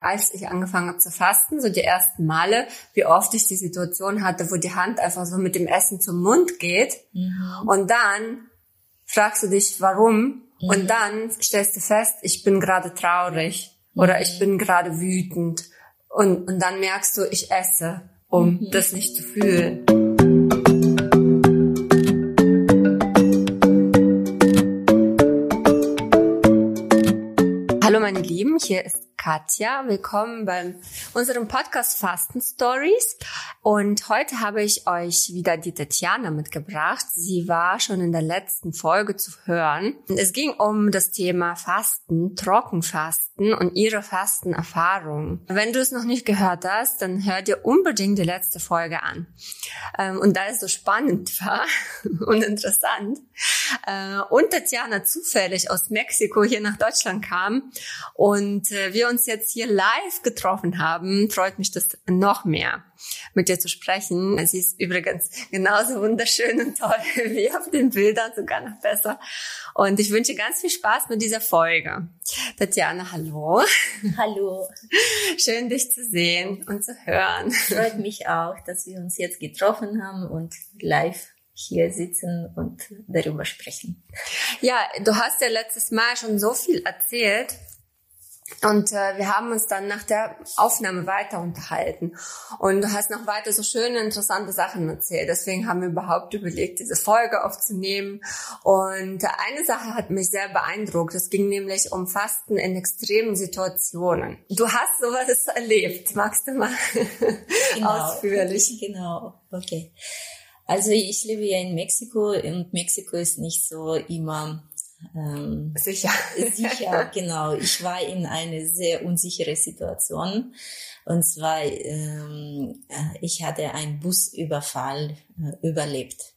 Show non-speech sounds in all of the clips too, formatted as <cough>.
als ich angefangen habe zu fasten, so die ersten Male, wie oft ich die Situation hatte, wo die Hand einfach so mit dem Essen zum Mund geht. Mhm. Und dann fragst du dich, warum? Mhm. Und dann stellst du fest, ich bin gerade traurig mhm. oder ich bin gerade wütend. Und, und dann merkst du, ich esse, um mhm. das nicht zu fühlen. Hallo meine Lieben, hier ist Katja. Willkommen bei unserem Podcast Fasten Stories. Und heute habe ich euch wieder die Tatjana mitgebracht. Sie war schon in der letzten Folge zu hören. Es ging um das Thema Fasten, Trockenfasten und ihre Fastenerfahrung. Wenn du es noch nicht gehört hast, dann hör dir unbedingt die letzte Folge an. Ähm, und da es so spannend war <laughs> und interessant äh, und Tatjana zufällig aus Mexiko hier nach Deutschland kam und äh, wir uns jetzt hier live getroffen haben, freut mich das noch mehr, mit dir zu sprechen. Sie ist übrigens genauso wunderschön und toll <laughs> wie auf den Bildern, sogar noch besser. Und ich wünsche ganz viel Spaß mit dieser Folge. Tatjana, hallo. Hallo. <laughs> Schön, dich zu sehen und zu hören. Freut mich auch, dass wir uns jetzt getroffen haben und live hier sitzen und darüber sprechen. Ja, du hast ja letztes Mal schon so viel erzählt und äh, wir haben uns dann nach der Aufnahme weiter unterhalten. Und du hast noch weiter so schöne, interessante Sachen erzählt. Deswegen haben wir überhaupt überlegt, diese Folge aufzunehmen. Und eine Sache hat mich sehr beeindruckt. Es ging nämlich um Fasten in extremen Situationen. Du hast sowas erlebt. Magst du mal <laughs> genau. ausführlich? <laughs> Genau, okay. Also ich lebe ja in Mexiko und Mexiko ist nicht so immer ähm, sicher. <laughs> Sicher, genau. Ich war in eine sehr unsichere Situation. Und zwar, ähm, äh, ich hatte einen Busüberfall äh, überlebt.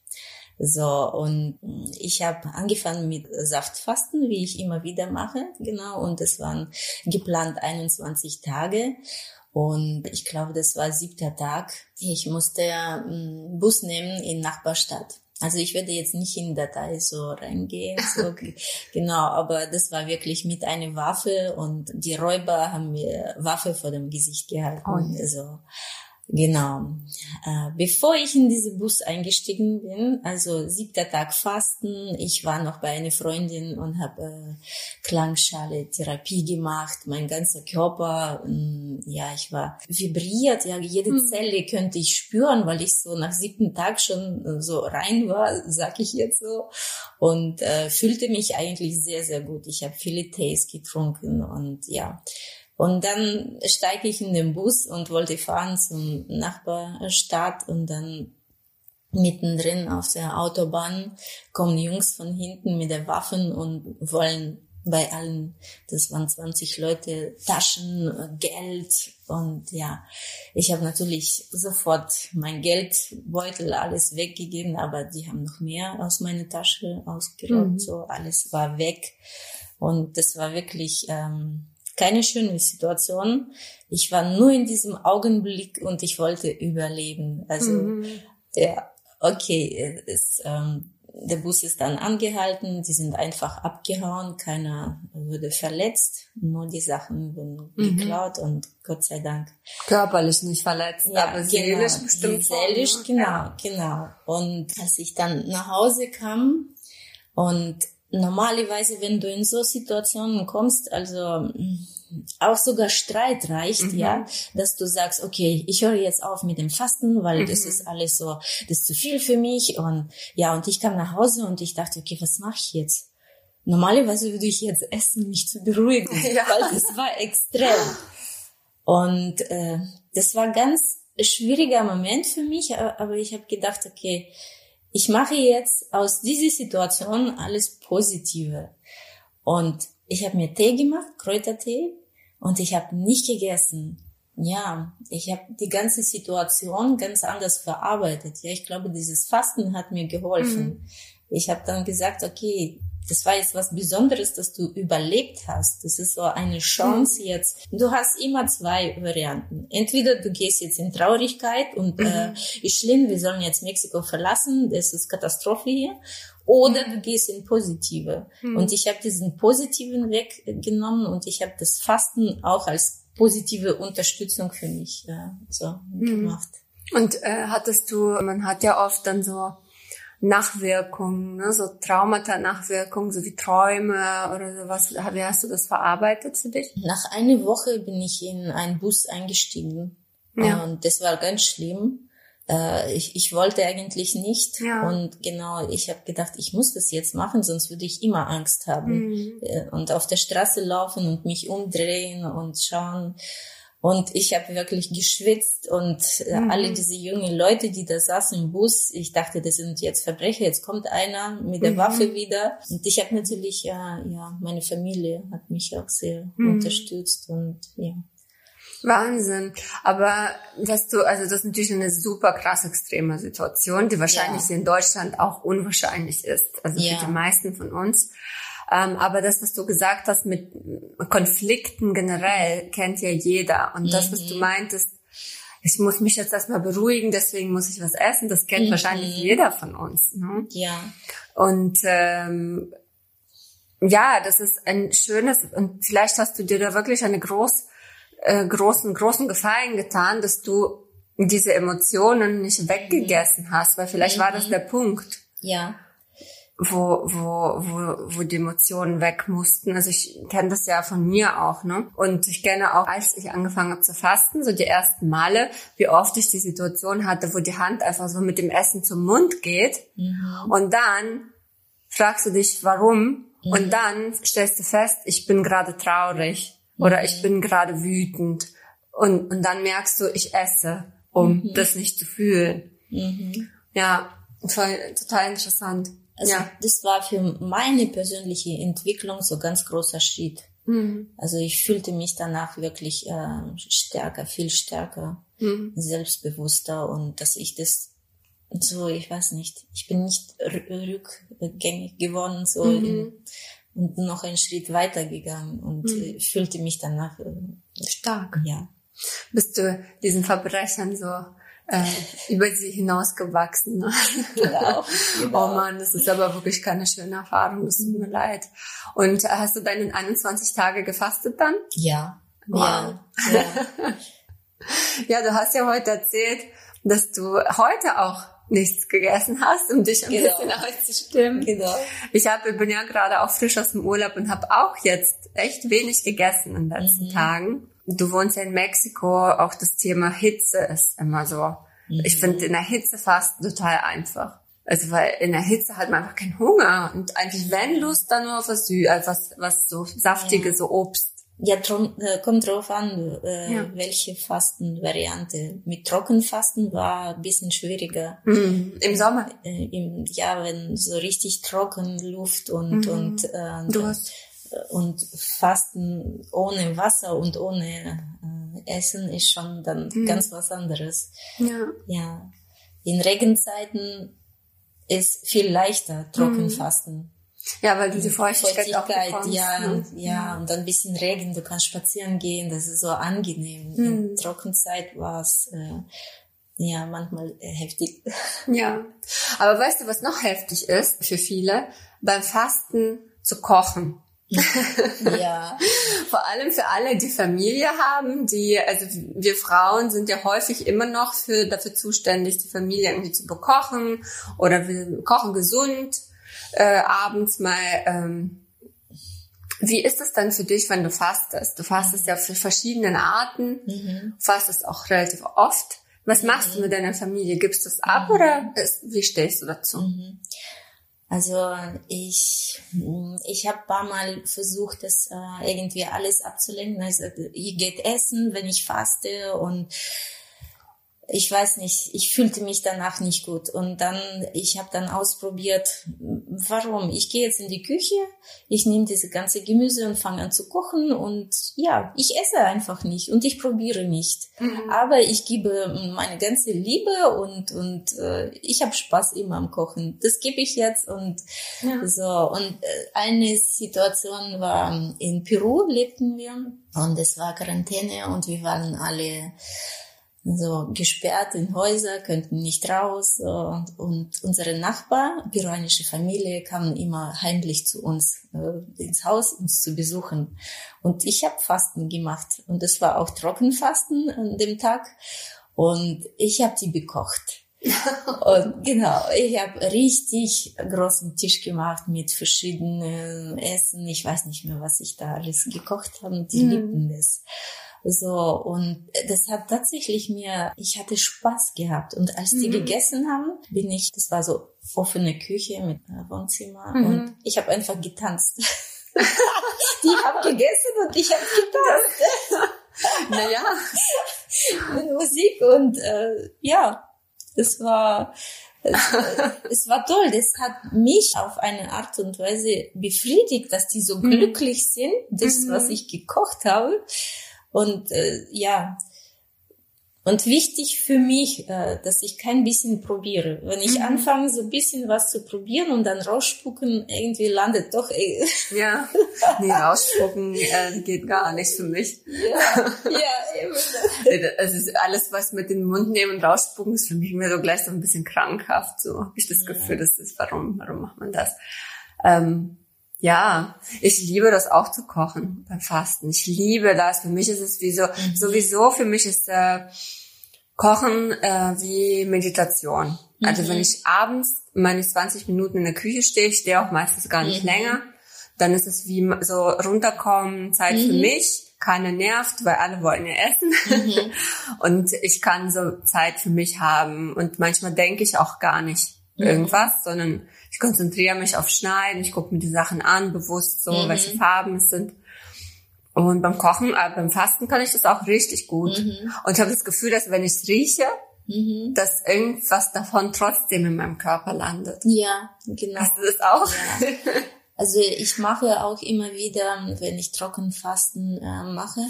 So, und ich habe angefangen mit Saftfasten, wie ich immer wieder mache, genau, und es waren geplant 21 Tage. Und ich glaube, das war siebter Tag. Ich musste ähm, Bus nehmen in Nachbarstadt. Also ich werde jetzt nicht in Datei so reingehen, so, <laughs> genau, aber das war wirklich mit einer Waffe und die Räuber haben mir Waffe vor dem Gesicht gehalten. Oh, also Genau. Äh, bevor ich in diesen Bus eingestiegen bin, also siebter Tag Fasten, ich war noch bei einer Freundin und habe äh, Klangschale Therapie gemacht, mein ganzer Körper, mh, ja, ich war vibriert, ja, jede mhm. Zelle könnte ich spüren, weil ich so nach siebten Tag schon so rein war, sag ich jetzt so, und äh, fühlte mich eigentlich sehr, sehr gut. Ich habe viele Tees getrunken und ja, und dann steige ich in den Bus und wollte fahren zum Nachbarstadt und dann mittendrin auf der Autobahn kommen Jungs von hinten mit den Waffen und wollen bei allen, das waren 20 Leute, Taschen, Geld und ja, ich habe natürlich sofort mein Geldbeutel alles weggegeben, aber die haben noch mehr aus meiner Tasche ausgeraubt, mhm. so alles war weg und das war wirklich ähm, keine schöne Situation. Ich war nur in diesem Augenblick und ich wollte überleben. Also mhm. ja, okay, es, ähm, der Bus ist dann angehalten, die sind einfach abgehauen, keiner wurde verletzt, nur die Sachen wurden mhm. geklaut und Gott sei Dank. Körperlich nicht verletzt, ja, aber genau, seelisch bestimmt. Seelisch, genau, ja. genau. Und als ich dann nach Hause kam und normalerweise, wenn du in so Situationen kommst, also auch sogar Streit reicht, mhm. ja, dass du sagst, okay, ich höre jetzt auf mit dem Fasten, weil mhm. das ist alles so, das ist zu viel für mich und ja, und ich kam nach Hause und ich dachte, okay, was mache ich jetzt? Normalerweise würde ich jetzt essen, mich zu beruhigen, <laughs> ja. weil das war extrem. Und äh, das war ganz schwieriger Moment für mich, aber ich habe gedacht, okay, ich mache jetzt aus dieser Situation alles Positive. Und ich habe mir Tee gemacht, Kräutertee, und ich habe nicht gegessen. Ja, ich habe die ganze Situation ganz anders verarbeitet. Ja, ich glaube, dieses Fasten hat mir geholfen. Mhm. Ich habe dann gesagt, okay, das war jetzt was Besonderes, dass du überlebt hast. Das ist so eine Chance mhm. jetzt. Du hast immer zwei Varianten. Entweder du gehst jetzt in Traurigkeit und mhm. äh, ist schlimm, wir sollen jetzt Mexiko verlassen, das ist Katastrophe hier. Oder mhm. du gehst in Positive. Mhm. Und ich habe diesen positiven Weg genommen und ich habe das Fasten auch als positive Unterstützung für mich ja, so mhm. gemacht. Und äh, hattest du, man hat ja oft dann so Nachwirkungen, ne, so Traumata-Nachwirkungen, so wie Träume oder sowas. Wie hast du das verarbeitet für dich? Nach einer Woche bin ich in einen Bus eingestiegen. Ja. Und das war ganz schlimm. Äh, ich, ich wollte eigentlich nicht. Ja. Und genau, ich habe gedacht, ich muss das jetzt machen, sonst würde ich immer Angst haben. Mhm. Äh, und auf der Straße laufen und mich umdrehen und schauen. Und ich habe wirklich geschwitzt und äh, mhm. alle diese jungen Leute, die da saßen im Bus, ich dachte, das sind jetzt Verbrecher, jetzt kommt einer mit der mhm. Waffe wieder. Und ich habe natürlich, ja, ja, meine Familie hat mich auch sehr mhm. unterstützt und ja. Wahnsinn. Aber dass du, also das ist natürlich eine super krass extreme Situation, die wahrscheinlich ja. in Deutschland auch unwahrscheinlich ist. Also ja. für die meisten von uns. Ähm, aber das, was du gesagt hast mit Konflikten generell, kennt ja jeder. Und das, was du mhm. meintest, ich muss mich jetzt erstmal beruhigen, deswegen muss ich was essen, das kennt mhm. wahrscheinlich jeder von uns. Ne? Ja. Und ähm, ja, das ist ein schönes, und vielleicht hast du dir da wirklich eine groß, äh, großen, großen Gefallen getan, dass du diese Emotionen nicht weggegessen hast, weil vielleicht mhm. war das mhm. der Punkt. Ja wo, wo, wo, wo die Emotionen weg mussten. Also ich kenne das ja von mir auch, ne? Und ich kenne auch, als ich angefangen habe zu fasten, so die ersten Male, wie oft ich die Situation hatte, wo die Hand einfach so mit dem Essen zum Mund geht. Mhm. Und dann fragst du dich, warum? Mhm. Und dann stellst du fest, ich bin gerade traurig mhm. oder ich bin gerade wütend. Und, und dann merkst du, ich esse, um mhm. das nicht zu fühlen. Mhm. Ja, voll, total interessant. Also ja. das war für meine persönliche Entwicklung so ganz großer Schritt. Mhm. Also ich fühlte mich danach wirklich äh, stärker, viel stärker, mhm. selbstbewusster und dass ich das so, ich weiß nicht, ich bin nicht rückgängig geworden so mhm. in, und noch einen Schritt weitergegangen und mhm. äh, fühlte mich danach äh, stark. Ja. Bist du diesen Verbrechern so äh, über sie hinausgewachsen. Ne? Genau, <laughs> genau. Oh man, das ist aber wirklich keine schöne Erfahrung. Das tut mir leid. Und hast du deine 21 Tage gefastet dann? Ja. Wow. Ja. Ja. <laughs> ja, du hast ja heute erzählt, dass du heute auch nichts gegessen hast, um dich ein genau. bisschen auszustimmen. Genau. Ich hab, bin ja gerade auch frisch aus dem Urlaub und habe auch jetzt echt wenig gegessen in den letzten mhm. Tagen du wohnst ja in Mexiko, auch das Thema Hitze ist immer so. Mhm. Ich finde in der Hitze fast total einfach. Also weil in der Hitze hat man einfach keinen Hunger und eigentlich wenn Lust dann nur auf was äh, was was so saftige ja. so Obst. Ja, äh, kommt drauf an, äh, ja. welche Fastenvariante. Mit Trockenfasten war ein bisschen schwieriger. Mhm. Im Sommer? Äh, im, ja, wenn so richtig trocken Luft und mhm. und äh, du hast und Fasten ohne Wasser und ohne äh, Essen ist schon dann mhm. ganz was anderes. Ja. ja. In Regenzeiten ist viel leichter Trockenfasten. Mhm. Ja, weil du die Feuchtigkeit, Feuchtigkeit auch ja, ne? ja, und dann ein bisschen Regen, du kannst spazieren gehen, das ist so angenehm. Mhm. In Trockenzeit war es äh, ja manchmal äh, heftig. <laughs> Ja, aber weißt du, was noch heftig ist für viele? Beim Fasten zu kochen. <laughs> ja. Vor allem für alle, die Familie haben, die, also wir Frauen sind ja häufig immer noch für, dafür zuständig, die Familie irgendwie zu bekochen oder wir kochen gesund, äh, abends mal, ähm, wie ist es dann für dich, wenn du fastest? Du fastest ja für verschiedene Arten, mhm. fastest auch relativ oft. Was machst mhm. du mit deiner Familie? Gibst du es ab mhm. oder ist, wie stehst du dazu? Mhm. Also ich, ich habe paar Mal versucht, das äh, irgendwie alles abzulenken. Also ihr geht essen, wenn ich faste und ich weiß nicht, ich fühlte mich danach nicht gut. Und dann, ich habe dann ausprobiert, warum? Ich gehe jetzt in die Küche, ich nehme diese ganze Gemüse und fange an zu kochen und ja, ich esse einfach nicht und ich probiere nicht. Mhm. Aber ich gebe meine ganze Liebe und, und äh, ich habe Spaß immer am Kochen. Das gebe ich jetzt und ja. so. Und äh, eine Situation war, in Peru lebten wir und es war Quarantäne und wir waren alle so gesperrt in Häuser, könnten nicht raus. Und, und unsere Nachbar, peruanische Familie, kamen immer heimlich zu uns äh, ins Haus, uns zu besuchen. Und ich habe Fasten gemacht. Und es war auch Trockenfasten an dem Tag. Und ich habe die bekocht. <laughs> und genau, ich habe richtig großen Tisch gemacht mit verschiedenen Essen. Ich weiß nicht mehr, was ich da alles gekocht habe. Die mm. liebten das. So, und das hat tatsächlich mir, ich hatte Spaß gehabt. Und als die mhm. gegessen haben, bin ich, das war so offene Küche mit Wohnzimmer mhm. und ich habe einfach getanzt. <laughs> die haben gegessen und ich habe getanzt. <laughs> naja. <laughs> mit Musik und äh, ja, es war es, es, war toll. Das hat mich auf eine Art und Weise befriedigt, dass die so mhm. glücklich sind, das, mhm. was ich gekocht habe. Und äh, ja, und wichtig für mich, äh, dass ich kein bisschen probiere. Wenn ich mhm. anfange, so ein bisschen was zu probieren und dann rausspucken, irgendwie landet doch. Äh, <laughs> ja, nee, rausspucken äh, geht gar nicht für mich. Ja, <laughs> ja, eben. Es ist alles, was mit dem Mund nehmen und rausspucken, ist für mich immer so gleich so ein bisschen krankhaft. So habe ich das Gefühl, das ist, warum, warum macht man das? Ähm, ja, ich liebe das auch zu kochen beim Fasten. Ich liebe das. Für mich ist es wie so, mhm. sowieso für mich ist äh, Kochen äh, wie Meditation. Mhm. Also wenn ich abends meine 20 Minuten in der Küche stehe, ich stehe auch meistens gar nicht mhm. länger, dann ist es wie so runterkommen, Zeit für mhm. mich, keiner nervt, weil alle wollen ja essen. Mhm. <laughs> und ich kann so Zeit für mich haben. Und manchmal denke ich auch gar nicht irgendwas, sondern ich konzentriere mich auf Schneiden, ich gucke mir die Sachen an, bewusst so, mhm. welche Farben es sind. Und beim Kochen, äh, beim Fasten kann ich das auch richtig gut. Mhm. Und ich habe das Gefühl, dass wenn ich es rieche, mhm. dass irgendwas davon trotzdem in meinem Körper landet. Ja, genau. Hast du das auch? Ja. <laughs> Also ich mache auch immer wieder, wenn ich Trockenfasten äh, mache,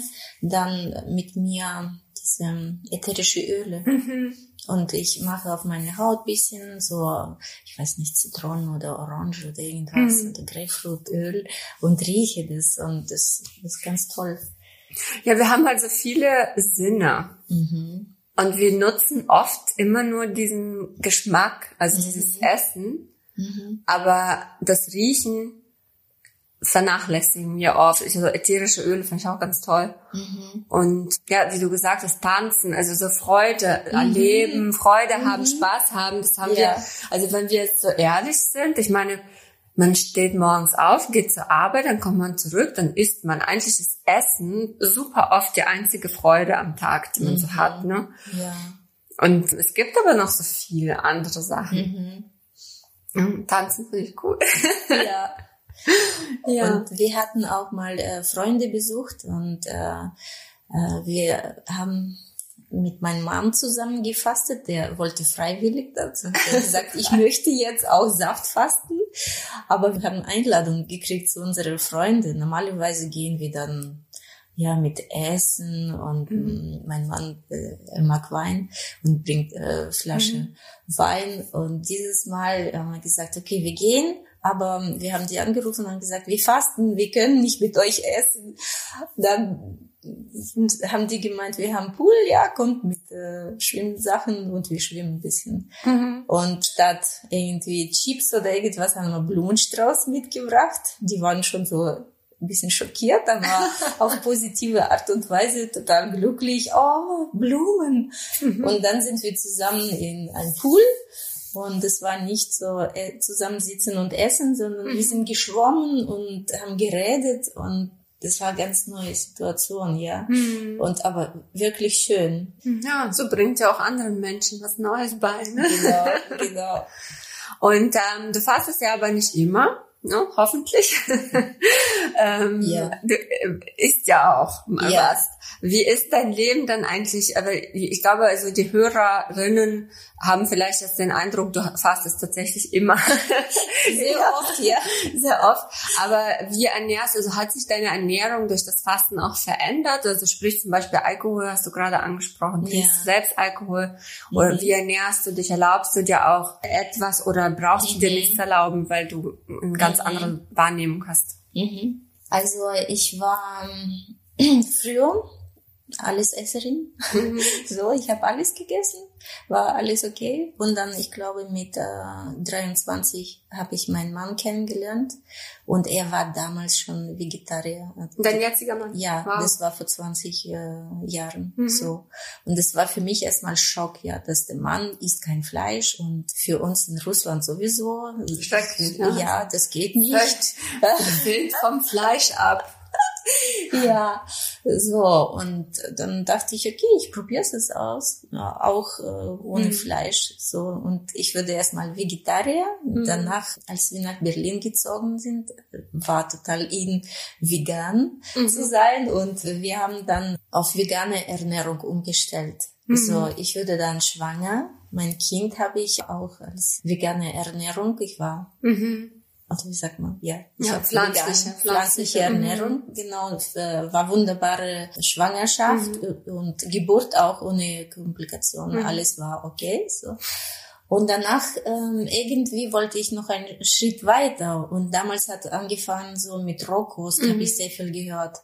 dann mit mir diese ätherische Öle. Mhm. Und ich mache auf meine Haut bisschen so, ich weiß nicht, Zitronen oder Orange oder irgendwas mhm. oder Grapefruitöl und rieche das und das, das ist ganz toll. Ja, wir haben also viele Sinne. Mhm. Und wir nutzen oft immer nur diesen Geschmack, also mhm. dieses Essen. Mhm. Aber das Riechen vernachlässigen wir oft. Also ätherische Öle finde ich auch ganz toll. Mhm. Und ja, wie du gesagt hast, tanzen, also so Freude mhm. erleben, Freude mhm. haben, Spaß haben, das haben ja. wir. Also wenn wir jetzt so ehrlich sind, ich meine, man steht morgens auf, geht zur Arbeit, dann kommt man zurück, dann isst man. Eigentlich ist Essen super oft die einzige Freude am Tag, die man so mhm. hat. Ne? Ja. Und es gibt aber noch so viele andere Sachen. Mhm. Tanzen finde ich cool. Ja. <laughs> ja. Und wir hatten auch mal äh, Freunde besucht und äh, äh, wir haben mit meinem Mann zusammen gefastet. Der wollte freiwillig dazu. Er hat gesagt, <laughs> ich möchte jetzt auch Saft fasten. Aber wir haben Einladung gekriegt zu unseren Freunden. Normalerweise gehen wir dann ja mit Essen und mhm. mein Mann äh, mag Wein und bringt äh, Flasche mhm. Wein und dieses Mal haben wir gesagt okay wir gehen aber wir haben die angerufen und gesagt, wir fasten, wir können nicht mit euch essen. Dann haben die gemeint, wir haben Pool, ja, kommt mit äh, Schwimmsachen und wir schwimmen ein bisschen. Mhm. Und statt irgendwie Chips oder irgendwas haben wir Blumenstrauß mitgebracht. Die waren schon so ein bisschen schockiert, aber <laughs> auf positive Art und Weise total glücklich. Oh, Blumen. Mhm. Und dann sind wir zusammen in ein Pool und es war nicht so äh, zusammensitzen und essen, sondern mhm. wir sind geschwommen und haben geredet und das war eine ganz neue Situation, ja. Mhm. Und aber wirklich schön. Ja, und so bringt ja auch anderen Menschen was Neues bei. Ne? Genau, <laughs> genau. Und ähm, du fastest ja aber nicht immer ne? hoffentlich. <laughs> ähm, ja. Du äh, isst ja auch mal ja. was. Wie ist dein Leben dann eigentlich? Aber ich glaube, also die Hörerinnen haben vielleicht jetzt den Eindruck, du fastest tatsächlich immer. <laughs> Sehr oft, ja. Sehr oft. Aber wie ernährst du, also hat sich deine Ernährung durch das Fasten auch verändert? Also sprich zum Beispiel Alkohol, hast du gerade angesprochen. Trinkst ja. du selbst Alkohol? Oder mhm. wie ernährst du dich? Erlaubst du dir auch etwas oder brauchst mhm. du dir mhm. nichts erlauben, weil du eine ganz mhm. andere Wahrnehmung hast? Mhm. Also ich war ähm, <clears throat> früher Allesesserin. Mhm. <laughs> so, ich habe alles gegessen, war alles okay. Und dann, ich glaube, mit äh, 23 habe ich meinen Mann kennengelernt und er war damals schon Vegetarier. Dein jetziger Mann? Ja, wow. das war vor 20 äh, Jahren mhm. so. Und das war für mich erstmal Schock, ja, dass der Mann isst kein Fleisch und für uns in Russland sowieso. Schrecklich, ja. ja, das geht nicht. Bild vom Fleisch ab. <laughs> ja, so. Und dann dachte ich, okay, ich probiere es aus, auch äh, ohne mhm. Fleisch. So. Und ich würde erstmal Vegetarier. Mhm. Danach, als wir nach Berlin gezogen sind, war total in vegan mhm. zu sein. Und wir haben dann auf vegane Ernährung umgestellt. Mhm. So, ich würde dann schwanger. Mein Kind habe ich auch als vegane Ernährung. Ich war mhm also wie sagt man, ja, ja pflanzliche, pflanzliche, pflanzliche Ernährung, mhm. genau, äh, war wunderbare Schwangerschaft mhm. und Geburt auch ohne Komplikationen, mhm. alles war okay, so. Und danach ähm, irgendwie wollte ich noch einen Schritt weiter. Und damals hat angefangen so mit Rohkost, mhm. habe ich sehr viel gehört.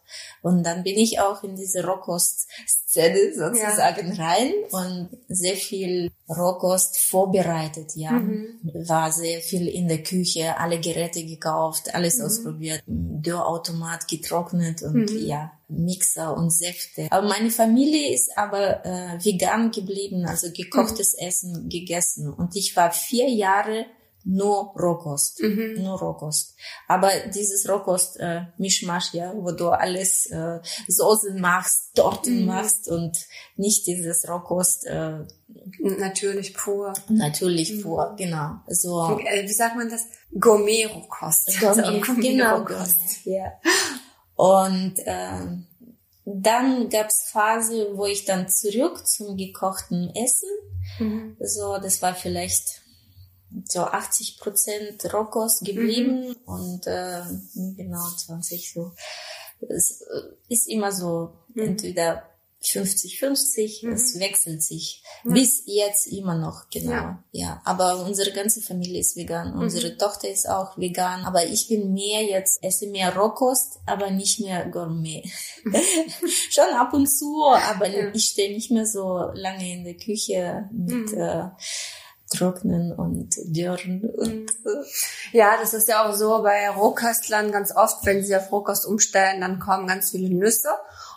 Und dann bin ich auch in diese Rohkost-Szene sozusagen ja. rein und sehr viel Rohkost vorbereitet, ja. Mhm. War sehr viel in der Küche, alle Geräte gekauft, alles mhm. ausprobiert, Dörrautomat getrocknet und mhm. ja, Mixer und Säfte. Aber meine Familie ist aber äh, vegan geblieben, also gekochtes mhm. Essen gegessen. Und ich war vier Jahre nur Rohkost, mhm. nur Rohkost. Aber dieses Rohkost äh, Mischmasch, ja, wo du alles äh, Soßen machst, Torten mhm. machst und nicht dieses Rohkost äh, natürlich pur. Natürlich mhm. pur, genau. So äh, wie sagt man das? <laughs> Gourmet Rohkost. Gourmet, also genau, Rohkost. ja. Und äh, dann gab's Phase, wo ich dann zurück zum gekochten Essen. Mhm. So, das war vielleicht so 80 Prozent Rohkost geblieben mhm. und äh, genau 20 so. Es ist immer so, mhm. entweder 50-50, mhm. es wechselt sich. Mhm. Bis jetzt immer noch, genau. Ja. ja. Aber unsere ganze Familie ist vegan. Mhm. Unsere Tochter ist auch vegan. Aber ich bin mehr jetzt, esse mehr Rohkost, aber nicht mehr Gourmet. <laughs> Schon ab und zu, aber ja. ich stehe nicht mehr so lange in der Küche mit, mhm. äh, trocknen und dürren und so. Ja, das ist ja auch so bei Rohköstlern ganz oft, wenn sie auf Rohkost umstellen, dann kommen ganz viele Nüsse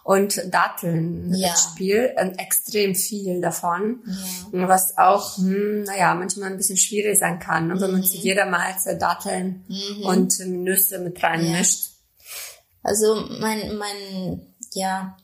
und Datteln ja. ins Spiel, äh, extrem viel davon, ja. was auch, hm, naja, manchmal ein bisschen schwierig sein kann, ne, wenn man zu mhm. jeder Mahlzeit Datteln mhm. und Nüsse mit reinmischt. Ja. Also mein, mein, ja,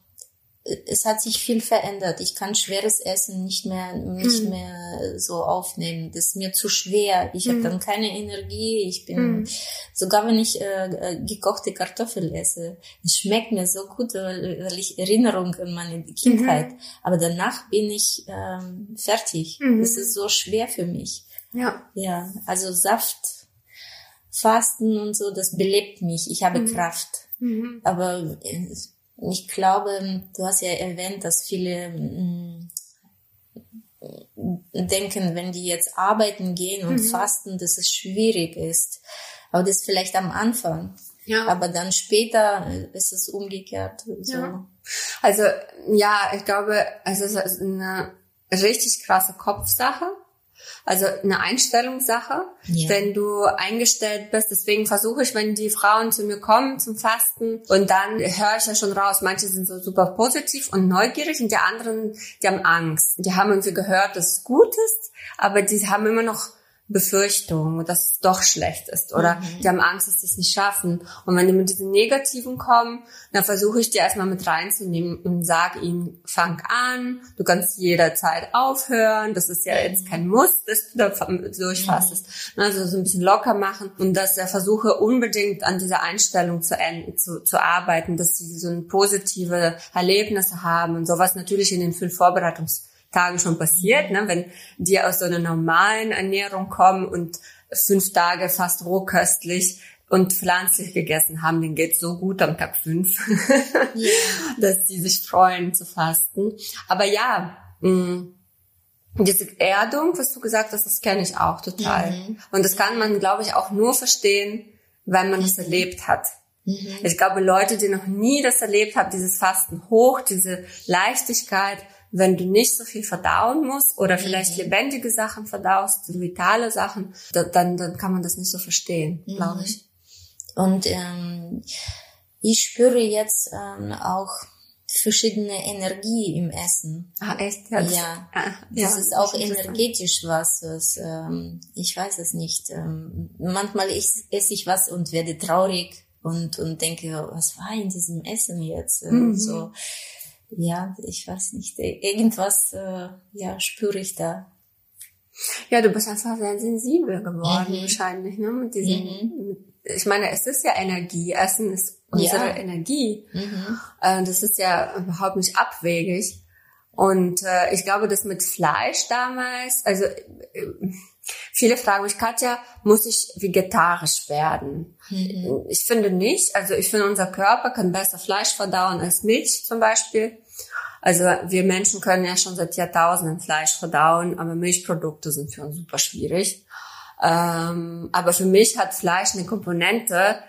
es hat sich viel verändert. Ich kann schweres Essen nicht mehr nicht mhm. mehr so aufnehmen. Das ist mir zu schwer. Ich mhm. habe dann keine Energie. Ich bin mhm. sogar wenn ich äh, äh, gekochte Kartoffel esse, es schmeckt mir so gut, weil, weil ich Erinnerung an meine Kindheit. Mhm. Aber danach bin ich ähm, fertig. Mhm. Das ist so schwer für mich. Ja. Ja. Also Saft, Fasten und so, das belebt mich. Ich habe mhm. Kraft. Aber äh, ich glaube, du hast ja erwähnt, dass viele mm, denken, wenn die jetzt arbeiten gehen und mhm. fasten, dass es schwierig ist. Aber das vielleicht am Anfang. Ja. Aber dann später ist es umgekehrt. So. Ja. Also ja, ich glaube, es ist eine richtig krasse Kopfsache. Also eine Einstellungssache, ja. wenn du eingestellt bist. Deswegen versuche ich, wenn die Frauen zu mir kommen zum Fasten und dann höre ich ja schon raus, manche sind so super positiv und neugierig und die anderen, die haben Angst. Die haben irgendwie gehört, dass es gut ist, aber die haben immer noch Befürchtung, dass es doch schlecht ist oder mhm. die haben Angst, dass sie es nicht schaffen. Und wenn die mit diesen Negativen kommen, dann versuche ich die erstmal mit reinzunehmen und sage ihnen, fang an, du kannst jederzeit aufhören, das ist ja mhm. jetzt kein Muss, dass du da durchfastest. Mhm. Also so ein bisschen locker machen und dass er versuche unbedingt an dieser Einstellung zu, zu, zu arbeiten, dass sie so ein positive Erlebnisse haben und sowas natürlich in den fünf Vorbereitungs Tagen schon passiert, ne? wenn die aus so einer normalen Ernährung kommen und fünf Tage fast rohköstlich und pflanzlich gegessen haben, denen geht's so gut am Tag fünf, <laughs> dass die sich freuen zu fasten. Aber ja, mh, mm, diese Erdung, was du gesagt hast, das kenne ich auch total. Mhm. Und das kann man, glaube ich, auch nur verstehen, wenn man es erlebt hat. Mhm. Ich glaube, Leute, die noch nie das erlebt haben, dieses Fasten hoch, diese Leichtigkeit, wenn du nicht so viel verdauen musst oder vielleicht mhm. lebendige Sachen verdaust, vitale Sachen, dann, dann kann man das nicht so verstehen, mhm. glaube ich. Und ähm, ich spüre jetzt ähm, auch verschiedene Energie im Essen. Ah, echt? Ja, das, ja, ah, das ja, ist auch energetisch was. was ähm, ich weiß es nicht. Ähm, manchmal esse ich was und werde traurig und, und denke, was war in diesem Essen jetzt? Äh, mhm. So, ja, ich weiß nicht. Irgendwas, äh, ja, spüre ich da. Ja, du bist einfach sehr sensibel geworden, mhm. wahrscheinlich, ne? Mit diesem, mhm. ich meine, es ist ja Energie. Essen ist unsere ja. Energie. Mhm. Äh, das ist ja überhaupt nicht abwegig. Und äh, ich glaube, das mit Fleisch damals, also äh, viele fragen mich, Katja, muss ich vegetarisch werden? Mhm. Ich finde nicht. Also ich finde, unser Körper kann besser Fleisch verdauen als Milch zum Beispiel. Also wir Menschen können ja schon seit Jahrtausenden Fleisch verdauen, aber Milchprodukte sind für uns super schwierig. Ähm, aber für mich hat Fleisch eine Komponente,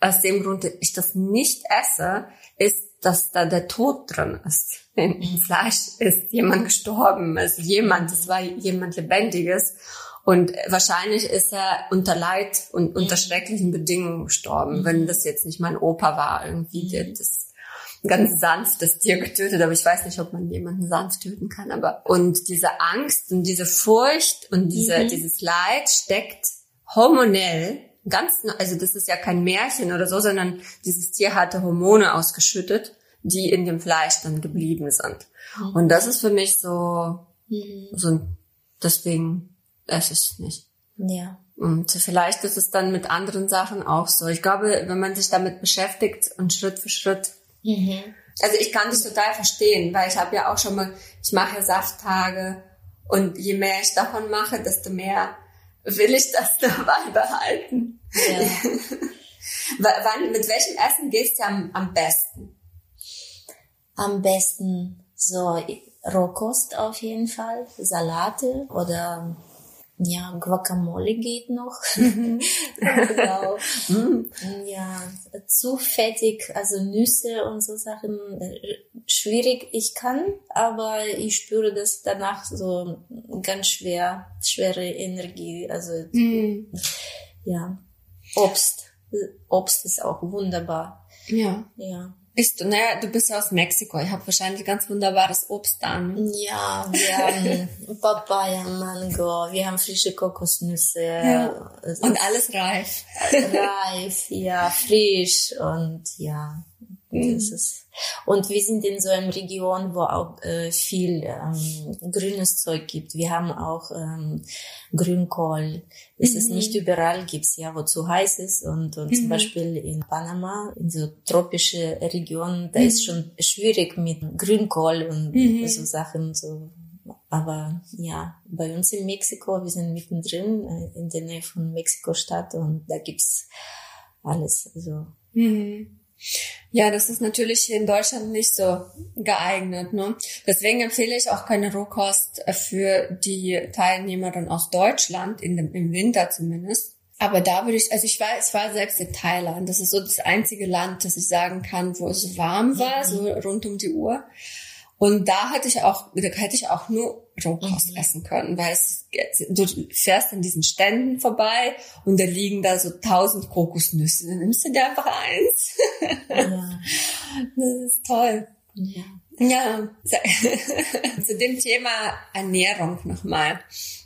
aus dem Grund ich das nicht esse, ist, dass da der Tod drin ist. Im Fleisch ist jemand gestorben, ist jemand, es war jemand Lebendiges. Und wahrscheinlich ist er unter Leid und unter schrecklichen Bedingungen gestorben, wenn das jetzt nicht mein Opa war, irgendwie, der das ganz sanftes Tier getötet, aber ich weiß nicht, ob man jemanden sanft töten kann. Aber und diese Angst und diese Furcht und diese, mhm. dieses Leid steckt hormonell ganz, also das ist ja kein Märchen oder so, sondern dieses Tier hatte Hormone ausgeschüttet, die in dem Fleisch dann geblieben sind. Mhm. Und das ist für mich so, mhm. so deswegen esse ich es nicht. Ja. Und vielleicht ist es dann mit anderen Sachen auch so. Ich glaube, wenn man sich damit beschäftigt und Schritt für Schritt Mhm. Also ich kann das total verstehen, weil ich habe ja auch schon mal, ich mache Safttage und je mehr ich davon mache, desto mehr will ich das <laughs> dabei behalten. Ja. <laughs> Wann, mit welchem Essen gehst du am, am besten? Am besten so Rohkost auf jeden Fall, Salate oder ja, Guacamole geht noch. <laughs> Genau. <laughs> Mhm. Ja, zu fettig, also Nüsse und so Sachen, äh, schwierig. Ich kann, aber ich spüre das danach so ganz schwer, schwere Energie. Also, mhm. ja, Obst. Obst ist auch wunderbar. Ja. Ja. Isst du, naja, du bist ja aus Mexiko. Ich habe wahrscheinlich ganz wunderbares Obst an. Ja, wir haben <laughs> Papaya, Mango, wir haben frische Kokosnüsse. Ja. Und alles reif. Reif, ja, frisch und ja, mhm. das ist und wir sind in so einer Region, wo auch äh, viel ähm, grünes Zeug gibt. Wir haben auch ähm, Grünkohl. Es mhm. ist nicht überall gibt's ja, wo zu heiß ist und, und mhm. zum Beispiel in Panama, in so tropische Region, da mhm. ist schon schwierig mit Grünkohl und mhm. so Sachen so. Aber ja, bei uns in Mexiko, wir sind mittendrin äh, in der Nähe von Mexiko-Stadt und da gibt's alles. Also. Mhm. Ja, das ist natürlich hier in Deutschland nicht so geeignet. Ne? Deswegen empfehle ich auch keine Rohkost für die Teilnehmerin aus Deutschland, in dem, im Winter zumindest. Aber da würde ich, also ich war, ich war selbst in Thailand. Das ist so das einzige Land, das ich sagen kann, wo es warm war, so rund um die Uhr. Und da hatte ich auch, da hätte ich auch nur Rohkost mhm. essen können, weil es, du fährst an diesen Ständen vorbei und da liegen da so tausend Kokosnüsse. Dann nimmst du dir einfach eins. Ja. <laughs> Das ist toll. Ja. Ja, <laughs> zu dem Thema Ernährung nochmal.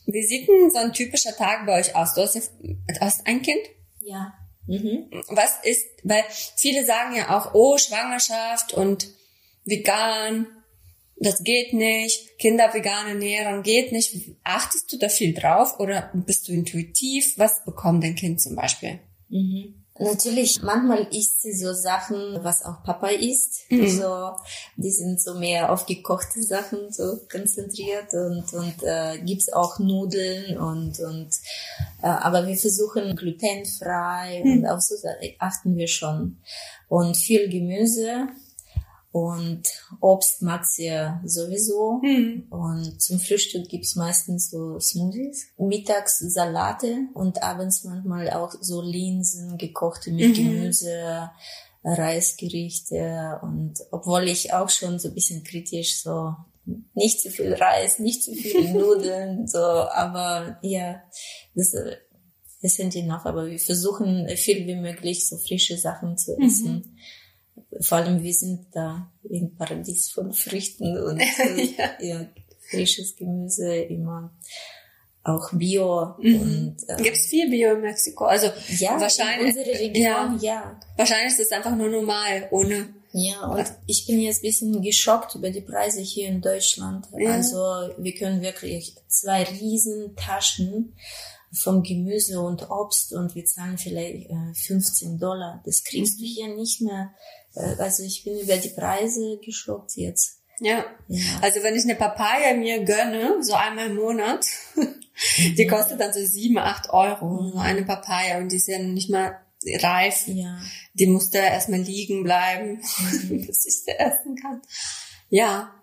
Wie sieht denn so ein typischer Tag bei euch aus? Du hast, du hast ein Kind? Ja. Mhm. Was ist, weil viele sagen ja auch, oh, Schwangerschaft und vegan das geht nicht, Kinder vegan ernähren geht nicht. Achtest du da viel drauf oder bist du intuitiv? Was bekommt dein Kind zum Beispiel? Mhm. Natürlich, manchmal isst sie so Sachen, was auch Papa isst. Mhm. So, die sind so mehr auf gekochte Sachen so konzentriert und und äh, gibt's auch Nudeln und und äh, aber wir versuchen glutenfrei mhm. und auf so achten wir schon und viel Gemüse Und Obst mag sie ja sowieso. Mhm. Und zum Frühstück gibt's meistens so Smoothies. Mittags Salate und abends manchmal auch so Linsen, gekochte mit Mhm. Gemüse, Reisgerichte. Und obwohl ich auch schon so ein bisschen kritisch so nicht zu viel Reis, nicht zu viel <laughs> Nudeln, so, aber ja, das, das sind die noch, aber wir versuchen viel wie möglich so frische Sachen zu Mhm. Vor allem wir sind da im Paradies von Früchten und <laughs> Ja. ja, frisches Gemüse immer auch Bio Mhm. und äh, Gibt's viel Bio in Mexiko? Also ja, wahrscheinlich- in unserer Region, ja. wahrscheinlich ist es einfach nur normal, ohne. Ja, und ich bin jetzt ein bisschen geschockt über die Preise hier in Deutschland. Ja. Also wir können wirklich zwei riesen Taschen vom Gemüse und Obst und wir zahlen vielleicht äh, 15 Dollar. Das kriegst du hier nicht mehr. Äh, Also ich bin über die Preise geschockt jetzt. Ja. Ja. Also wenn ich eine Papaya mir gönne, so einmal im Monat, <laughs> Mhm. die kostet dann so sieben, acht Euro, so eine Papaya und die ist ja nicht mal reif. Ja. Die muss da erstmal liegen bleiben, <laughs> Mhm. bis ich sie essen kann. Ja.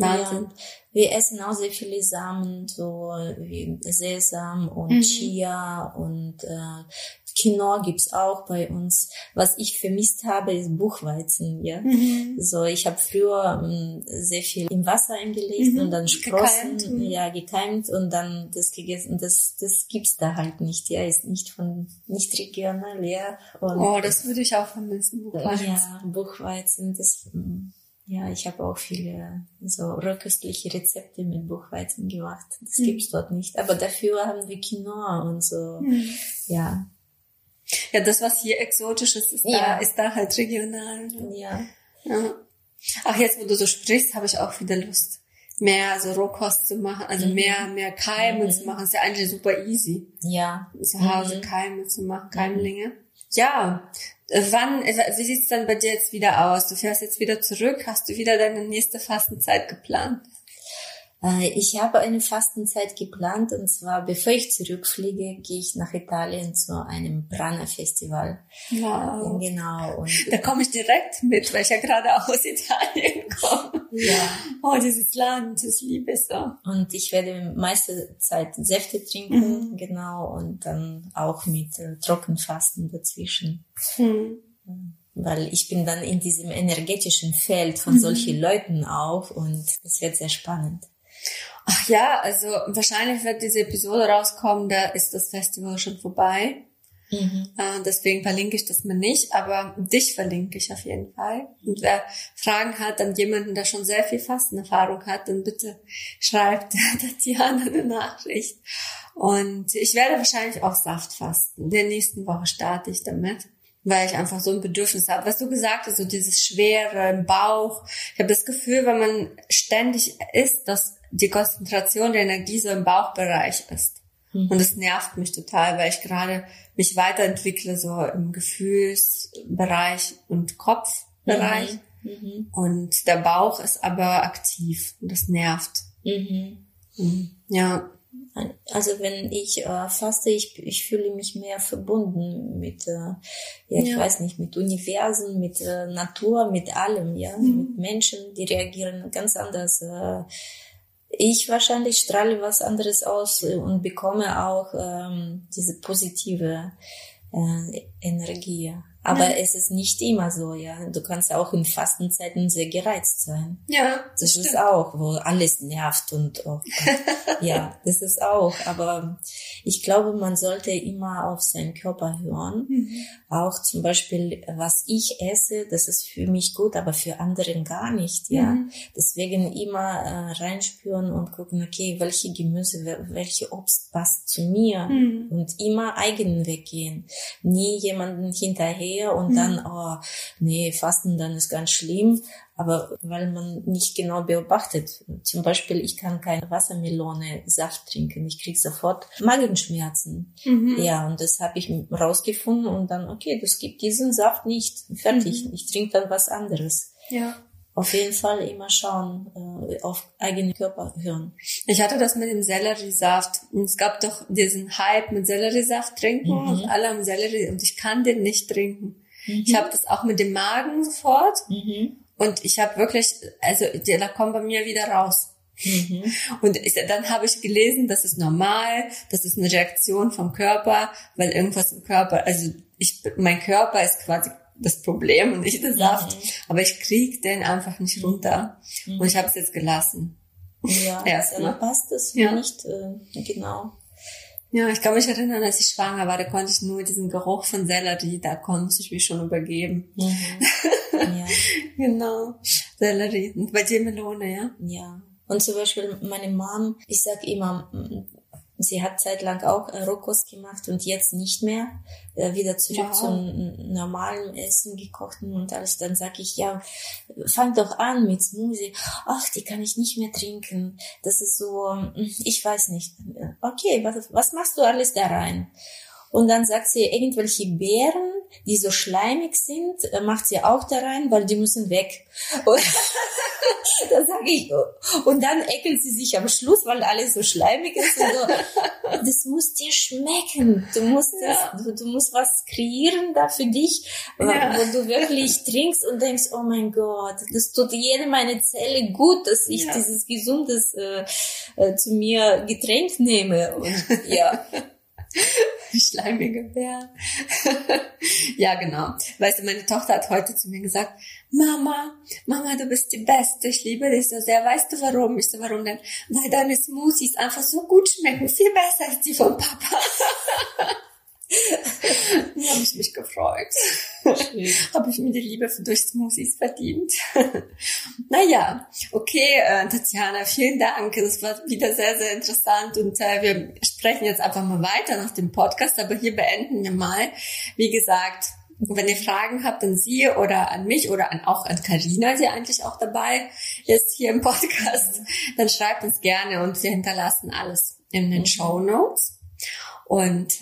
Wahnsinn. Ja. Wir essen auch sehr viele Samen, so wie Sesam und Mhm. Chia und äh, Quinoa gibt's auch bei uns. Was ich vermisst habe, ist Buchweizen, ja. Mhm. So, ich habe früher ähm, sehr viel im Wasser eingelegt Mhm. und dann Sprossen, Gekeimt, mhm. ja, gekeimt und dann das gegessen. Das, das gibt's da halt nicht, ja, ist nicht von, nicht regional, ja. Und, Oh, das würde ich auch vermissen. Buchweizen. ja, Buchweizen, das, mm, ja, ich habe auch viele so rököstliche Rezepte mit Buchweizen gemacht. Das Mhm. gibt's dort nicht. Aber dafür haben wir Quinoa und so. Mhm. Ja, Ja, das, was hier exotisch ist, ist, da, Ja. ist da halt regional. ne? ja, Ja. Ach, jetzt, wo du so sprichst, habe ich auch wieder Lust, mehr so Rohkost zu machen, also Mhm. mehr, mehr Keime Mhm. zu machen. Ist ja eigentlich super easy, ja. zu Hause Mhm. Keime zu machen, Keimlinge. Ja, äh, wann, äh, wie sieht's dann bei dir jetzt wieder aus? Du fährst jetzt wieder zurück, hast du wieder deine nächste Fastenzeit geplant? Äh, Ich habe eine Fastenzeit geplant und zwar, bevor ich zurückfliege, gehe ich nach Italien zu einem Prana-Festival. Wow. Genau. Und Da komme ich direkt mit, weil ich ja gerade aus Italien <laughs> komme. ja. Oh, dieses Land, das liebe ich so. Und ich werde meiste Zeit Säfte trinken, Mhm. genau, und dann auch mit äh, Trockenfasten dazwischen. Hm. Weil ich bin dann in diesem energetischen Feld von Mhm. solchen Leuten auch und das wird sehr spannend. Ach ja, also wahrscheinlich wird diese Episode rauskommen, da ist das Festival schon vorbei. Mhm. Äh, deswegen verlinke ich das mir nicht, aber dich verlinke ich auf jeden Fall. Und wer Fragen hat an jemanden, der schon sehr viel Fastenerfahrung hat, dann bitte schreibt <laughs> Tatjana eine Nachricht. Und ich werde wahrscheinlich auch Saft fasten. In der nächsten Woche starte ich damit, weil ich einfach so ein Bedürfnis habe. Was du gesagt hast, so dieses Schwere im Bauch. Ich habe das Gefühl, wenn man ständig isst, dass die Konzentration der Energie so im Bauchbereich ist. Mhm. Und es nervt mich total, weil ich gerade mich weiterentwickle, so im Gefühlsbereich und Kopfbereich. Mhm. Und der Bauch ist aber aktiv und das nervt. Mhm. Mhm. Ja. Also wenn ich äh, faste, ich, ich fühle mich mehr verbunden mit, äh, ja, ich Ja. weiß nicht, mit Universen, mit äh, Natur, mit allem, ja, Mhm. mit Menschen, die reagieren ganz anders. Äh, ich wahrscheinlich strahle was anderes aus und bekomme auch ähm, diese positive äh, Energie. Aber Ja. es ist nicht immer so, ja. Du kannst auch in Fastenzeiten sehr gereizt sein. Ja, Das stimmt. ist auch, wo alles nervt und, oh, <laughs> ja, das ist auch. Aber ich glaube, man sollte immer auf seinen Körper hören. Mhm. Auch zum Beispiel, was ich esse, das ist für mich gut, aber für anderen gar nicht, ja. Mhm. Deswegen immer äh, reinspüren und gucken, okay, welche Gemüse, wel- welche Obst passt zu mir. Mhm. Und immer eigenen Weg gehen. Nie jemanden hinterher und Mhm. dann, oh, nee, Fasten, dann ist ganz schlimm. Aber weil man nicht genau beobachtet. Zum Beispiel, ich kann keine Wassermelone Saft trinken. Ich krieg sofort Magenschmerzen. Mhm. Ja, und das habe ich rausgefunden und dann, okay, das gibt diesen Saft nicht. Fertig. Mhm. Ich trinke dann was anderes. ja. Auf jeden Fall immer schauen, äh, auf eigenen Körper hören. Ich hatte das mit dem Selleriesaft. Und es gab doch diesen Hype mit Selleriesaft trinken Mhm. und alle haben Sellerie und ich kann den nicht trinken. Mhm. Ich habe das auch mit dem Magen sofort Mhm. Und ich habe wirklich, also da kommt bei mir wieder raus. Mhm. Und ich, dann habe ich gelesen, das ist normal, das ist eine Reaktion vom Körper, weil irgendwas im Körper, also ich, mein Körper ist quasi das Problem und nicht der Saft, mhm. aber ich krieg den einfach nicht runter mhm. und ich habe es jetzt gelassen. Ja, <laughs> Erstmal. passt es ja. nicht äh, genau. Ja, ich kann mich erinnern, als ich schwanger war, da konnte ich nur diesen Geruch von Sellerie, da konnte ich mich schon übergeben. Mhm. Ja. <laughs> genau, Sellerie. Und bei dir Melone, ja? Ja. Und zum Beispiel meine Mom, ich sag immer, sie hat zeitlang auch Rohkost gemacht und jetzt nicht mehr, äh, wieder zurück wow. zum normalen Essen gekochten und alles. Dann sag ich, ja, fang doch an mit Smoothie. Ach, die kann ich nicht mehr trinken. Das ist so, ich weiß nicht. Okay, was, was machst du alles da rein? Und dann sagt sie, irgendwelche Beeren, die so schleimig sind, äh, macht sie auch da rein, weil die müssen weg. <laughs> Und <laughs> dann sage ich, und dann eckelt sie sich am Schluss, weil alles so schleimig ist. So, <laughs> das muss dir schmecken. Du musst, ja. das, du, du, musst was kreieren da für dich, ja. wo du wirklich trinkst und denkst, oh mein Gott, das tut jede meine Zelle gut, dass ich ja. dieses gesundes äh, äh, zu mir Getränk nehme. Und ja. Schleimige Bären. <laughs> ja, genau. Weißt du, meine Tochter hat heute zu mir gesagt, Mama, Mama, du bist die Beste, ich liebe dich so sehr. Weißt du warum? Ich so, warum denn? Weil deine Smoothies einfach so gut schmecken, viel besser als die von Papa. <laughs> <laughs> habe ich mich gefreut. <laughs> habe ich mir die Liebe durch Smoothies verdient. <laughs> naja, okay, äh, Tatjana, vielen Dank. Das war wieder sehr, sehr interessant und äh, wir sprechen jetzt einfach mal weiter nach dem Podcast, aber hier beenden wir mal. Wie gesagt, wenn ihr Fragen habt an sie oder an mich oder an, auch an Karina, die eigentlich auch dabei ist hier im Podcast, dann schreibt uns gerne und wir hinterlassen alles in den mhm. Show Notes. Und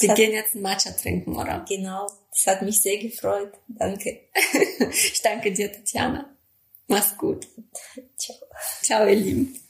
wir gehen jetzt ein Matcha trinken, oder? Genau. Das hat mich sehr gefreut. Danke. <laughs> ich danke dir, Tatjana. Mach's gut. Ciao. Ciao, ihr Lieben.